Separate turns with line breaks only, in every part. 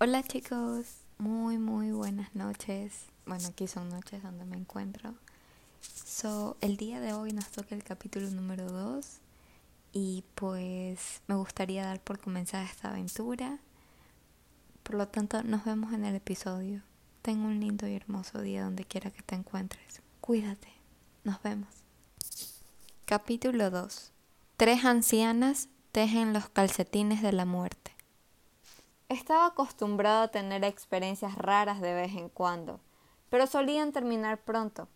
Hola chicos, muy muy buenas noches. Bueno, aquí son noches donde me encuentro. So, el día de hoy nos toca el capítulo número 2 y pues me gustaría dar por comenzada esta aventura. Por lo tanto, nos vemos en el episodio. Ten un lindo y hermoso día donde quiera que te encuentres. Cuídate. Nos vemos. Capítulo 2. Tres ancianas tejen los calcetines de la muerte.
Estaba acostumbrado a tener experiencias raras de vez en cuando, pero solían terminar pronto.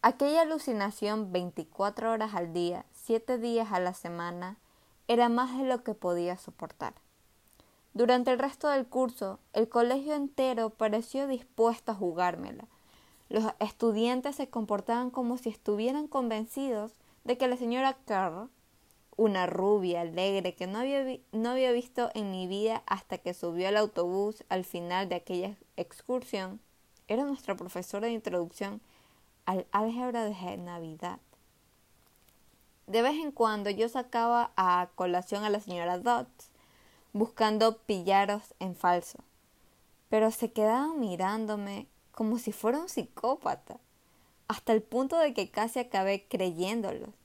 Aquella alucinación 24 horas al día, 7 días a la semana, era más de lo que podía soportar. Durante el resto del curso, el colegio entero pareció dispuesto a jugármela. Los estudiantes se comportaban como si estuvieran convencidos de que la señora Carr una rubia alegre que no había, no había visto en mi vida hasta que subió al autobús al final de aquella excursión, era nuestra profesora de introducción al álgebra de Navidad. De vez en cuando yo sacaba a colación a la señora Dodds, buscando pillaros en falso, pero se quedaban mirándome como si fuera un psicópata, hasta el punto de que casi acabé creyéndolos.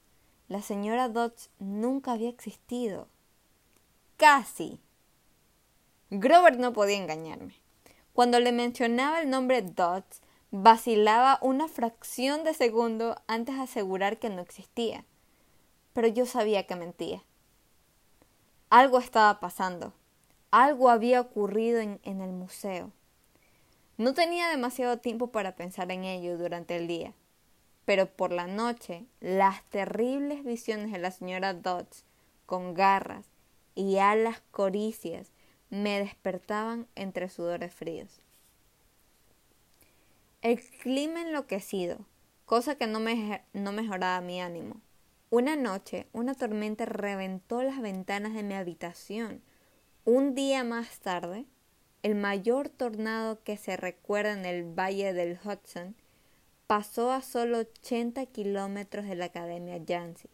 La señora Dodds nunca había existido. Casi. Grover no podía engañarme. Cuando le mencionaba el nombre Dodds, vacilaba una fracción de segundo antes de asegurar que no existía. Pero yo sabía que mentía. Algo estaba pasando. Algo había ocurrido en, en el museo. No tenía demasiado tiempo para pensar en ello durante el día pero por la noche las terribles visiones de la señora Dodds con garras y alas coricias me despertaban entre sudores fríos. El clima enloquecido, cosa que no, no mejoraba mi ánimo. Una noche una tormenta reventó las ventanas de mi habitación. Un día más tarde, el mayor tornado que se recuerda en el valle del Hudson pasó a solo 80 kilómetros de la Academia Yancy,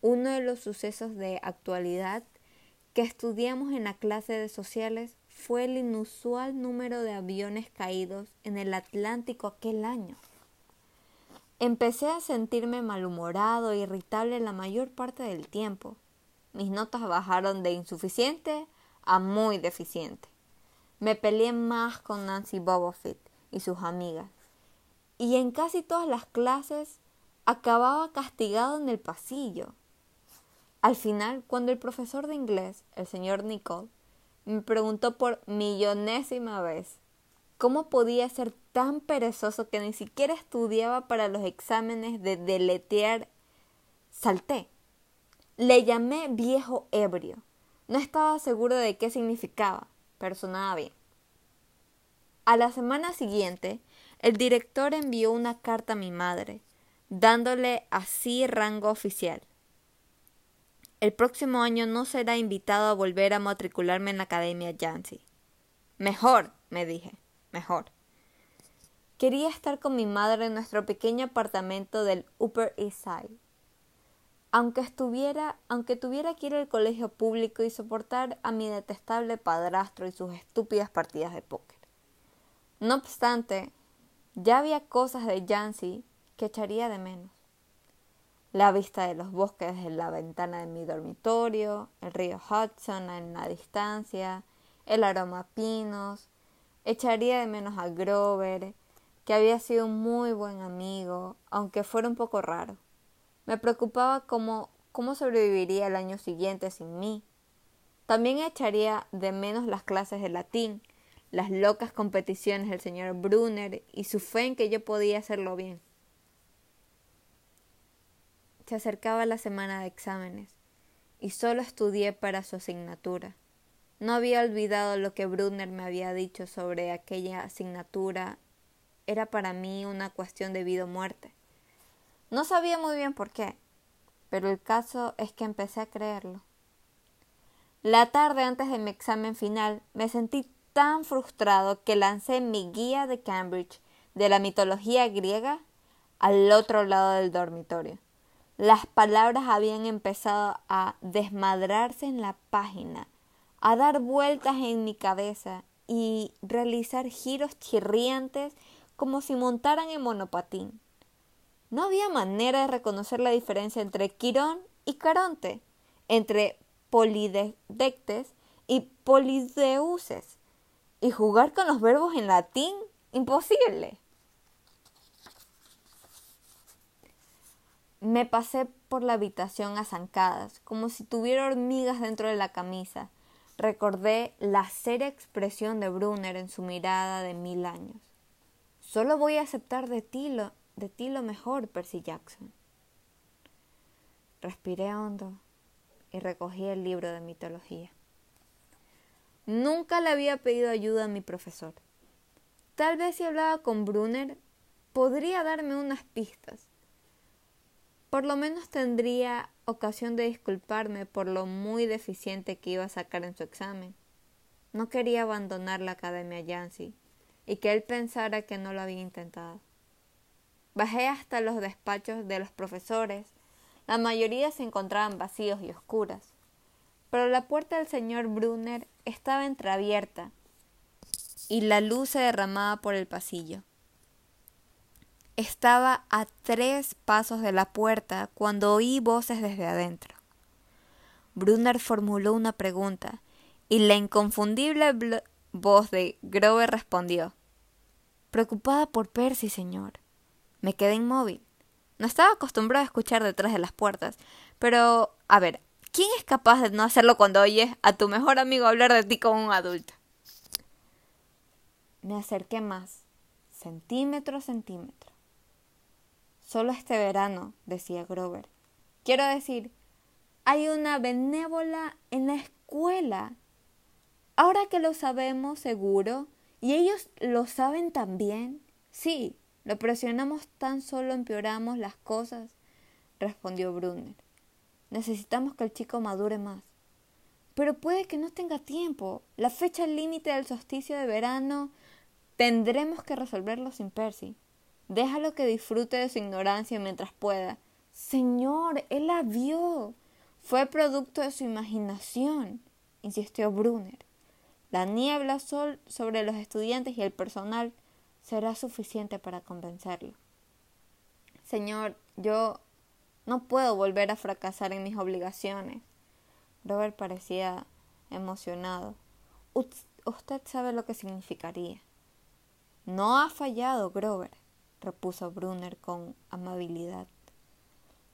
uno de los sucesos de actualidad que estudiamos en la clase de sociales fue el inusual número de aviones caídos en el Atlántico aquel año. Empecé a sentirme malhumorado e irritable la mayor parte del tiempo. Mis notas bajaron de insuficiente a muy deficiente. Me peleé más con Nancy Bobofit y sus amigas y en casi todas las clases acababa castigado en el pasillo. Al final, cuando el profesor de inglés, el señor Nicole, me preguntó por millonésima vez cómo podía ser tan perezoso que ni siquiera estudiaba para los exámenes de deletear, salté. Le llamé viejo ebrio. No estaba seguro de qué significaba, pero sonaba bien. A la semana siguiente, el director envió una carta a mi madre, dándole así rango oficial. El próximo año no será invitado a volver a matricularme en la Academia Yancy. Mejor, me dije, mejor. Quería estar con mi madre en nuestro pequeño apartamento del Upper East Side. Aunque estuviera, aunque tuviera que ir al colegio público y soportar a mi detestable padrastro y sus estúpidas partidas de póker. No obstante, ya había cosas de Yancy que echaría de menos. La vista de los bosques desde la ventana de mi dormitorio, el río Hudson en la distancia, el aroma a pinos. Echaría de menos a Grover, que había sido un muy buen amigo, aunque fuera un poco raro. Me preocupaba cómo, cómo sobreviviría el año siguiente sin mí. También echaría de menos las clases de latín, las locas competiciones del señor Brunner y su fe en que yo podía hacerlo bien. Se acercaba la semana de exámenes y solo estudié para su asignatura. No había olvidado lo que Brunner me había dicho sobre aquella asignatura. Era para mí una cuestión de vida o muerte. No sabía muy bien por qué, pero el caso es que empecé a creerlo. La tarde antes de mi examen final me sentí tan frustrado que lancé mi guía de Cambridge de la mitología griega al otro lado del dormitorio. Las palabras habían empezado a desmadrarse en la página, a dar vueltas en mi cabeza, y realizar giros chirriantes como si montaran en monopatín. No había manera de reconocer la diferencia entre Quirón y Caronte, entre Polidectes y Polideuses. Y jugar con los verbos en latín, imposible. Me pasé por la habitación a zancadas, como si tuviera hormigas dentro de la camisa. Recordé la seria expresión de Brunner en su mirada de mil años. Solo voy a aceptar de ti lo, de ti lo mejor, Percy Jackson. Respiré hondo y recogí el libro de mitología. Nunca le había pedido ayuda a mi profesor. Tal vez si hablaba con Brunner podría darme unas pistas. Por lo menos tendría ocasión de disculparme por lo muy deficiente que iba a sacar en su examen. No quería abandonar la Academia Yancy y que él pensara que no lo había intentado. Bajé hasta los despachos de los profesores. La mayoría se encontraban vacíos y oscuras, pero la puerta del señor Brunner estaba entreabierta y la luz se derramaba por el pasillo. Estaba a tres pasos de la puerta cuando oí voces desde adentro. Brunner formuló una pregunta y la inconfundible voz de Grover respondió Preocupada por Percy, señor. Me quedé inmóvil. No estaba acostumbrado a escuchar detrás de las puertas, pero, a ver, ¿quién es capaz de no hacerlo cuando oyes a tu mejor amigo hablar de ti como un adulto? Me acerqué más, centímetro a centímetro. Solo este verano, decía Grover. Quiero decir, hay una benévola en la escuela. Ahora que lo sabemos seguro, y ellos lo saben también, sí, lo presionamos tan solo empeoramos las cosas, respondió Brunner. Necesitamos que el chico madure más. Pero puede que no tenga tiempo. La fecha límite del solsticio de verano tendremos que resolverlo sin Percy. Déjalo que disfrute de su ignorancia mientras pueda. Señor, él la vio. Fue producto de su imaginación, insistió Brunner. La niebla sol sobre los estudiantes y el personal será suficiente para convencerlo. Señor, yo no puedo volver a fracasar en mis obligaciones. Robert parecía emocionado. Usted sabe lo que significaría. No ha fallado, Grover, repuso Brunner con amabilidad.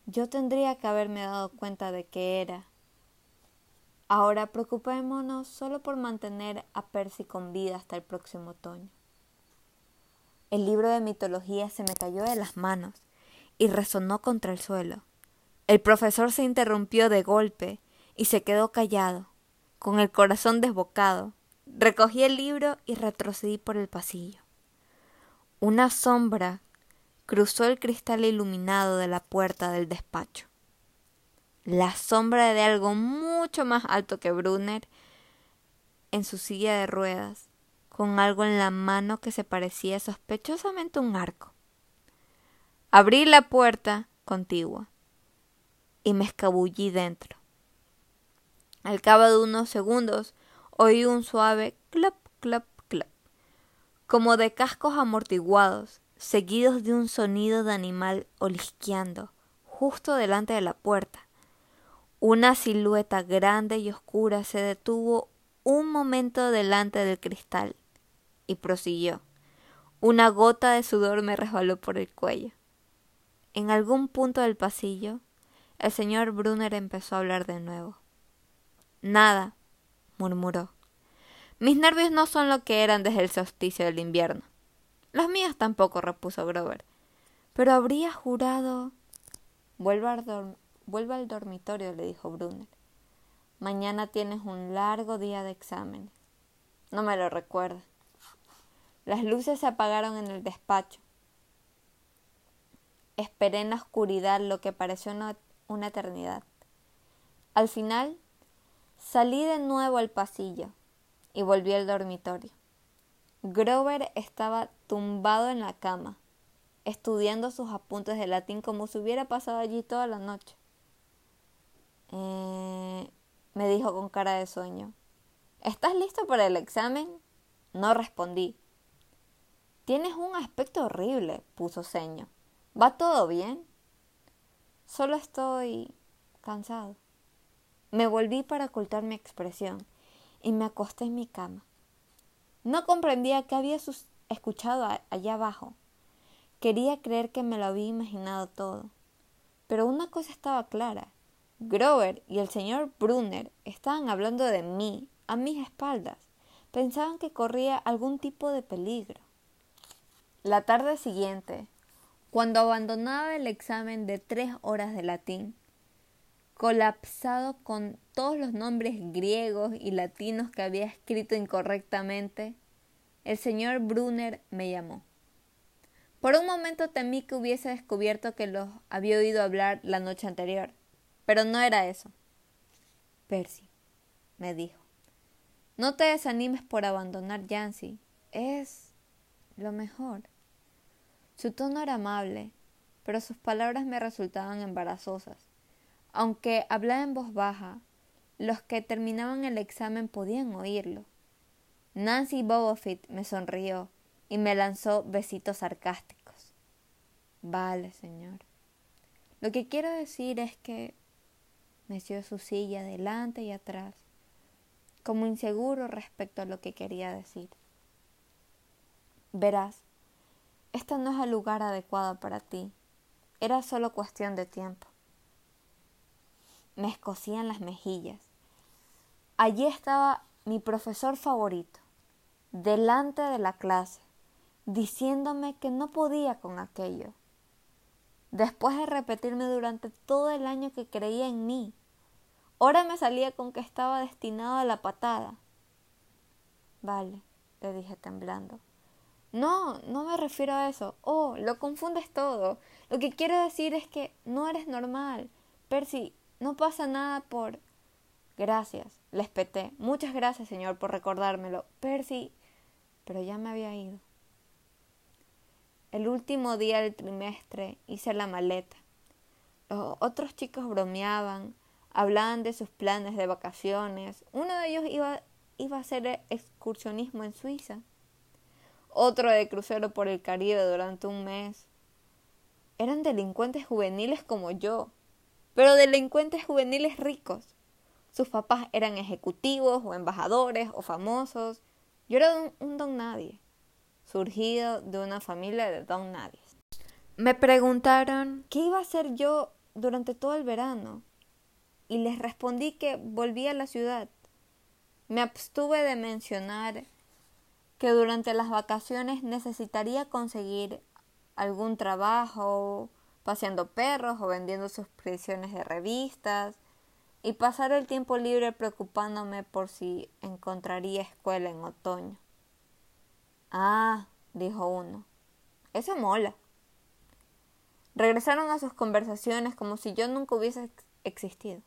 Yo tendría que haberme dado cuenta de que era. Ahora preocupémonos solo por mantener a Percy con vida hasta el próximo otoño. El libro de mitología se me cayó de las manos y resonó contra el suelo. El profesor se interrumpió de golpe y se quedó callado, con el corazón desbocado. Recogí el libro y retrocedí por el pasillo. Una sombra cruzó el cristal iluminado de la puerta del despacho. La sombra de algo mucho más alto que Brunner en su silla de ruedas con algo en la mano que se parecía sospechosamente un arco. Abrí la puerta contigua y me escabullí dentro. Al cabo de unos segundos oí un suave clap, clap, clap, como de cascos amortiguados, seguidos de un sonido de animal olisqueando, justo delante de la puerta. Una silueta grande y oscura se detuvo un momento delante del cristal y prosiguió. Una gota de sudor me resbaló por el cuello. En algún punto del pasillo, el señor Brunner empezó a hablar de nuevo. Nada, murmuró. Mis nervios no son lo que eran desde el solsticio del invierno. Los míos tampoco, repuso Grover. Pero habría jurado. Vuelva al, dormitorio, le dijo Brunner. Mañana tienes un largo día de exámenes. No me lo recuerda. Las luces se apagaron en el despacho. Esperé en la oscuridad lo que pareció una, una eternidad. Al final salí de nuevo al pasillo y volví al dormitorio. Grover estaba tumbado en la cama, estudiando sus apuntes de latín como si hubiera pasado allí toda la noche. Eh, me dijo con cara de sueño. ¿Estás listo para el examen? No respondí. Tienes un aspecto horrible, puso ceño. ¿Va todo bien? Solo estoy cansado. Me volví para ocultar mi expresión y me acosté en mi cama. No comprendía qué había escuchado allá abajo. Quería creer que me lo había imaginado todo. Pero una cosa estaba clara. Grover y el señor Brunner estaban hablando de mí a mis espaldas. Pensaban que corría algún tipo de peligro. La tarde siguiente, cuando abandonaba el examen de tres horas de latín, colapsado con todos los nombres griegos y latinos que había escrito incorrectamente, el señor Brunner me llamó. Por un momento temí que hubiese descubierto que los había oído hablar la noche anterior, pero no era eso. Percy, me dijo, no te desanimes por abandonar Yancy, es lo mejor. Su tono era amable, pero sus palabras me resultaban embarazosas. Aunque hablaba en voz baja, los que terminaban el examen podían oírlo. Nancy Bobofit me sonrió y me lanzó besitos sarcásticos. Vale, señor. Lo que quiero decir es que meció su silla delante y atrás, como inseguro respecto a lo que quería decir. Verás, este no es el lugar adecuado para ti. Era solo cuestión de tiempo. Me escocían las mejillas. Allí estaba mi profesor favorito, delante de la clase, diciéndome que no podía con aquello. Después de repetirme durante todo el año que creía en mí, ahora me salía con que estaba destinado a la patada. Vale, le dije temblando. No, no me refiero a eso. Oh, lo confundes todo. Lo que quiero decir es que no eres normal. Percy, no pasa nada por... Gracias, les peté. Muchas gracias, señor, por recordármelo. Percy... Pero ya me había ido. El último día del trimestre hice la maleta. Los otros chicos bromeaban, hablaban de sus planes de vacaciones. Uno de ellos iba, iba a hacer excursionismo en Suiza otro de crucero por el Caribe durante un mes. Eran delincuentes juveniles como yo, pero delincuentes juveniles ricos. Sus papás eran ejecutivos o embajadores o famosos. Yo era un, don nadie, surgido de una familia de don nadie. Me preguntaron qué iba a hacer yo durante todo el verano y les respondí que volví a la ciudad. Me abstuve de mencionar que durante las vacaciones necesitaría conseguir algún trabajo paseando perros o vendiendo suscripciones de revistas y pasar el tiempo libre preocupándome por si encontraría escuela en otoño. Ah, dijo uno, eso mola. Regresaron a sus conversaciones como si yo nunca hubiese existido.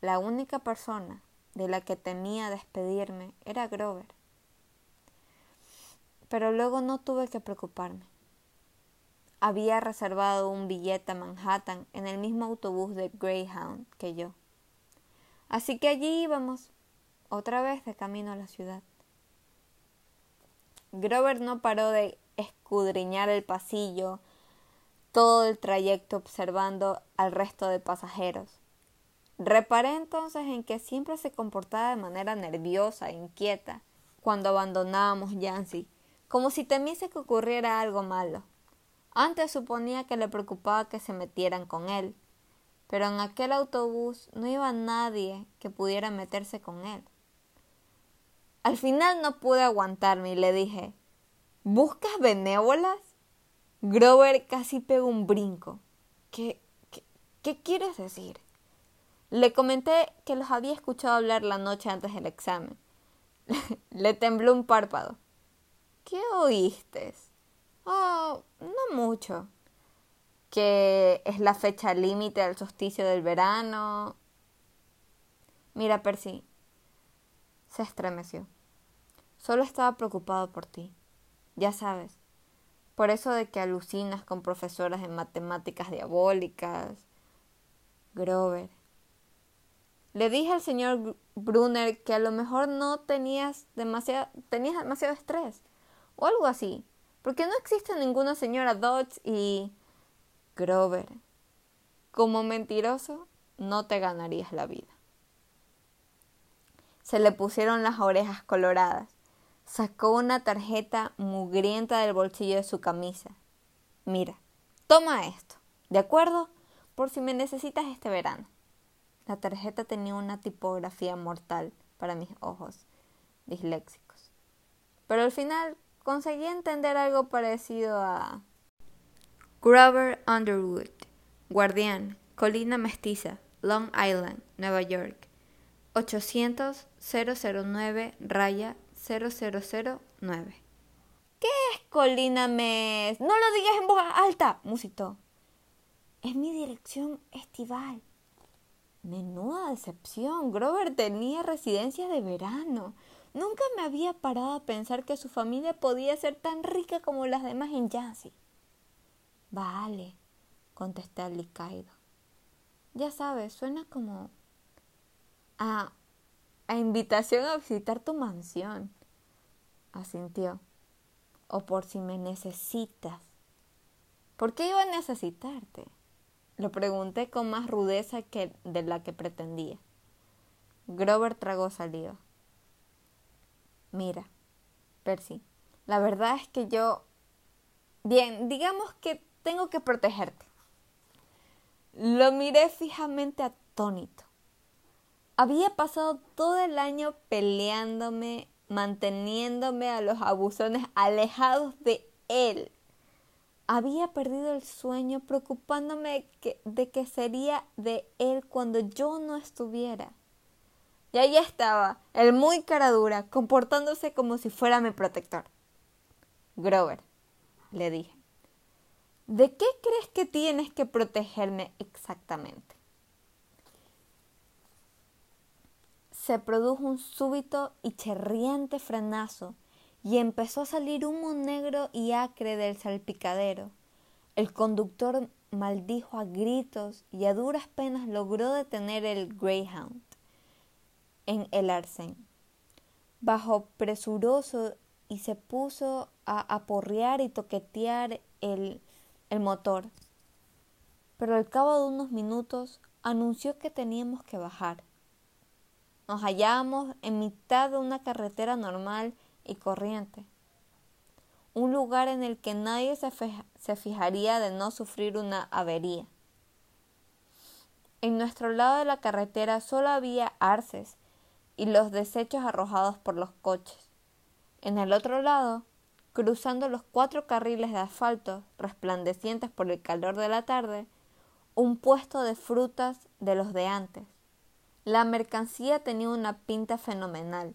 La única persona de la que temía despedirme era Grover pero luego no tuve que preocuparme. Había reservado un billete a Manhattan en el mismo autobús de Greyhound que yo. Así que allí íbamos, otra vez de camino a la ciudad. Grover no paró de escudriñar el pasillo todo el trayecto observando al resto de pasajeros. Reparé entonces en que siempre se comportaba de manera nerviosa e inquieta cuando abandonábamos Yancy como si temiese que ocurriera algo malo. Antes suponía que le preocupaba que se metieran con él, pero en aquel autobús no iba nadie que pudiera meterse con él. Al final no pude aguantarme y le dije ¿Buscas benévolas? Grover casi pegó un brinco. ¿Qué, qué, qué quieres decir? Le comenté que los había escuchado hablar la noche antes del examen. le tembló un párpado. ¿Qué oíste? Oh, no mucho. Que es la fecha límite del solsticio del verano. Mira, Percy. Se estremeció. Solo estaba preocupado por ti. Ya sabes. Por eso de que alucinas con profesoras de matemáticas diabólicas. Grover. Le dije al señor Brunner que a lo mejor no tenías demasiado, tenías demasiado estrés o algo así, porque no existe ninguna señora Dodge y Grover. Como mentiroso, no te ganarías la vida. Se le pusieron las orejas coloradas. Sacó una tarjeta mugrienta del bolsillo de su camisa. Mira, toma esto, ¿de acuerdo? Por si me necesitas este verano. La tarjeta tenía una tipografía mortal para mis ojos disléxicos. Pero al final conseguí entender algo parecido a Grover Underwood, Guardián, Colina Mestiza, Long Island, Nueva York. 800 009 raya 0009. ¿Qué es Colina Mes? No lo digas en voz alta, musitó. Es mi dirección estival. Menuda decepción. Grover tenía residencia de verano. Nunca me había parado a pensar que su familia podía ser tan rica como las demás en Yancy. Vale, contesté alicaído. Ya sabes, suena como a, a invitación a visitar tu mansión. Asintió. O por si me necesitas. ¿Por qué iba a necesitarte? Lo pregunté con más rudeza que de la que pretendía. Grover tragó saliva. Mira, Percy, la verdad es que yo... Bien, digamos que tengo que protegerte. Lo miré fijamente atónito. Había pasado todo el año peleándome, manteniéndome a los abusones alejados de él. Había perdido el sueño preocupándome de que sería de él cuando yo no estuviera. Y ahí estaba, el muy cara dura, comportándose como si fuera mi protector. Grover, le dije, ¿de qué crees que tienes que protegerme exactamente? Se produjo un súbito y chirriante frenazo y empezó a salir humo negro y acre del salpicadero. El conductor maldijo a gritos y a duras penas logró detener el Greyhound en el arcén. Bajó presuroso y se puso a aporrear y toquetear el, el motor. Pero al cabo de unos minutos anunció que teníamos que bajar. Nos hallábamos en mitad de una carretera normal y corriente. Un lugar en el que nadie se, se fijaría de no sufrir una avería. En nuestro lado de la carretera solo había arces y los desechos arrojados por los coches. En el otro lado, cruzando los cuatro carriles de asfalto resplandecientes por el calor de la tarde, un puesto de frutas de los de antes. La mercancía tenía una pinta fenomenal,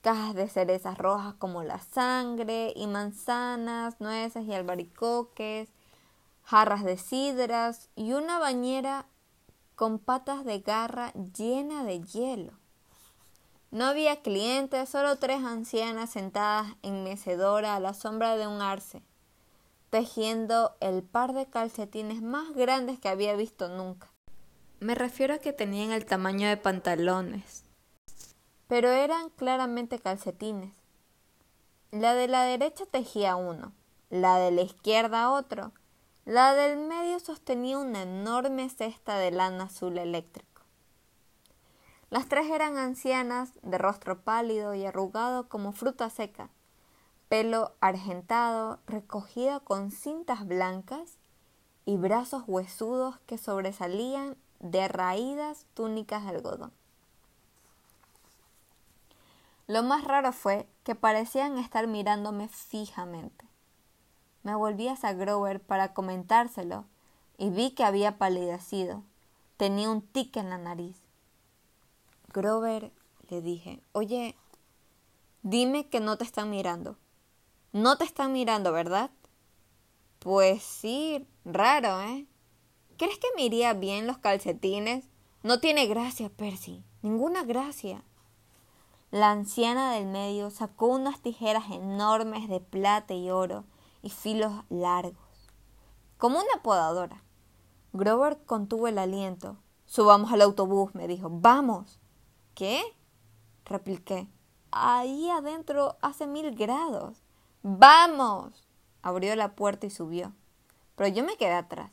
cajas de cerezas rojas como la sangre, y manzanas, nueces y albaricoques, jarras de sidras y una bañera con patas de garra llena de hielo. No había clientes, solo tres ancianas sentadas en mecedora a la sombra de un arce, tejiendo el par de calcetines más grandes que había visto nunca. Me refiero a que tenían el tamaño de pantalones, pero eran claramente calcetines. La de la derecha tejía uno, la de la izquierda otro, la del medio sostenía una enorme cesta de lana azul eléctrica. Las tres eran ancianas, de rostro pálido y arrugado como fruta seca, pelo argentado, recogido con cintas blancas y brazos huesudos que sobresalían de raídas túnicas de algodón. Lo más raro fue que parecían estar mirándome fijamente. Me volví hacia Grover para comentárselo y vi que había palidecido. Tenía un tic en la nariz. Grover, le dije, oye, dime que no te están mirando. No te están mirando, ¿verdad? Pues sí, raro, ¿eh? ¿Crees que me iría bien los calcetines? No tiene gracia, Percy, ninguna gracia. La anciana del medio sacó unas tijeras enormes de plata y oro y filos largos, como una podadora. Grover contuvo el aliento, Subamos al autobús, me dijo. Vamos. ¿Qué? repliqué. Ahí adentro hace mil grados. Vamos. Abrió la puerta y subió. Pero yo me quedé atrás.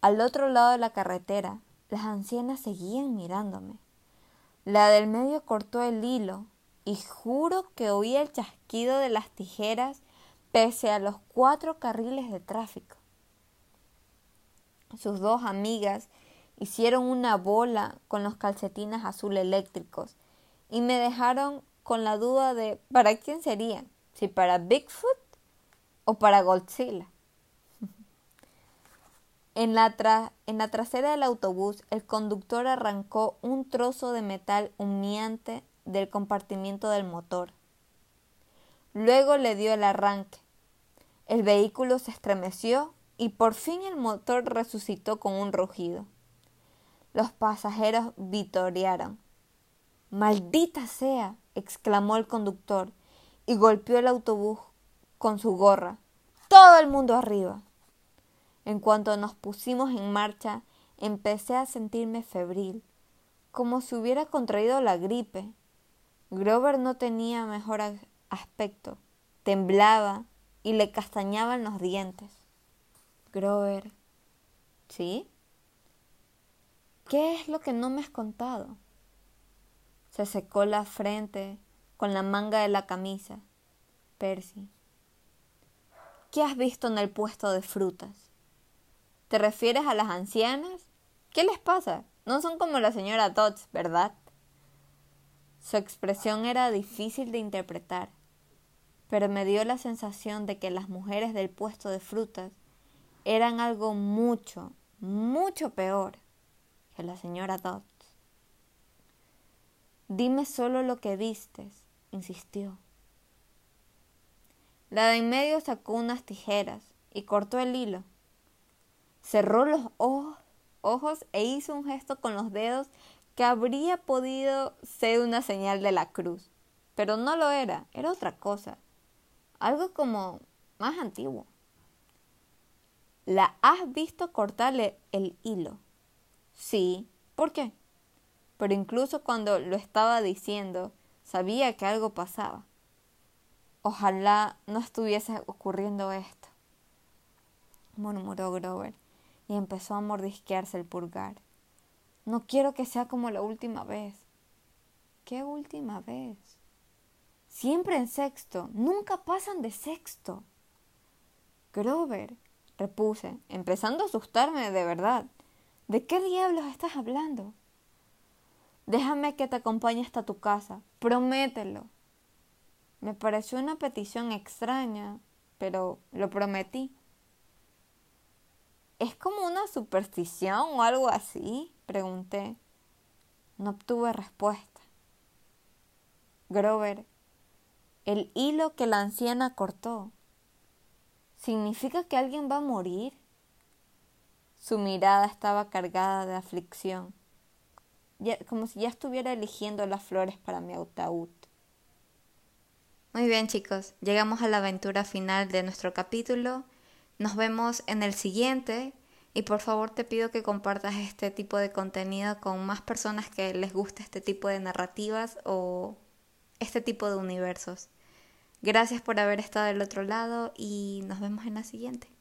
Al otro lado de la carretera, las ancianas seguían mirándome. La del medio cortó el hilo y juro que oí el chasquido de las tijeras pese a los cuatro carriles de tráfico. Sus dos amigas hicieron una bola con los calcetines azul eléctricos y me dejaron con la duda de ¿para quién serían? ¿Si para Bigfoot o para Godzilla? en, la en la trasera del autobús, el conductor arrancó un trozo de metal humeante del compartimiento del motor. Luego le dio el arranque. El vehículo se estremeció y por fin el motor resucitó con un rugido. Los pasajeros vitorearon. Maldita sea, exclamó el conductor y golpeó el autobús con su gorra. Todo el mundo arriba. En cuanto nos pusimos en marcha, empecé a sentirme febril, como si hubiera contraído la gripe. Grover no tenía mejor aspecto, temblaba y le castañaban los dientes. Grover. ¿Sí? ¿Qué es lo que no me has contado? Se secó la frente con la manga de la camisa. Percy. ¿Qué has visto en el puesto de frutas? ¿Te refieres a las ancianas? ¿Qué les pasa? No son como la señora Dodds, ¿verdad? Su expresión era difícil de interpretar, pero me dio la sensación de que las mujeres del puesto de frutas eran algo mucho, mucho peor la señora Dodds. Dime solo lo que vistes, insistió. La de en medio sacó unas tijeras y cortó el hilo. Cerró los ojos e hizo un gesto con los dedos que habría podido ser una señal de la cruz. Pero no lo era, era otra cosa. Algo como más antiguo. ¿La has visto cortarle el hilo? Sí. ¿Por qué? Pero incluso cuando lo estaba diciendo, sabía que algo pasaba. Ojalá no estuviese ocurriendo esto, murmuró Grover y empezó a mordisquearse el pulgar. No quiero que sea como la última vez. ¿Qué última vez? Siempre en sexto, nunca pasan de sexto. Grover, repuse, empezando a asustarme de verdad. ¿De qué diablos estás hablando? Déjame que te acompañe hasta tu casa, promételo. Me pareció una petición extraña, pero lo prometí. ¿Es como una superstición o algo así? pregunté. No obtuve respuesta. Grover, el hilo que la anciana cortó ¿Significa que alguien va a morir? Su mirada estaba cargada de aflicción, como si ya estuviera eligiendo las flores para mi ataúd.
Muy bien chicos, llegamos a la aventura final de nuestro capítulo. Nos vemos en el siguiente y por favor te pido que compartas este tipo de contenido con más personas que les guste este tipo de narrativas o este tipo de universos. Gracias por haber estado del otro lado y nos vemos en la siguiente.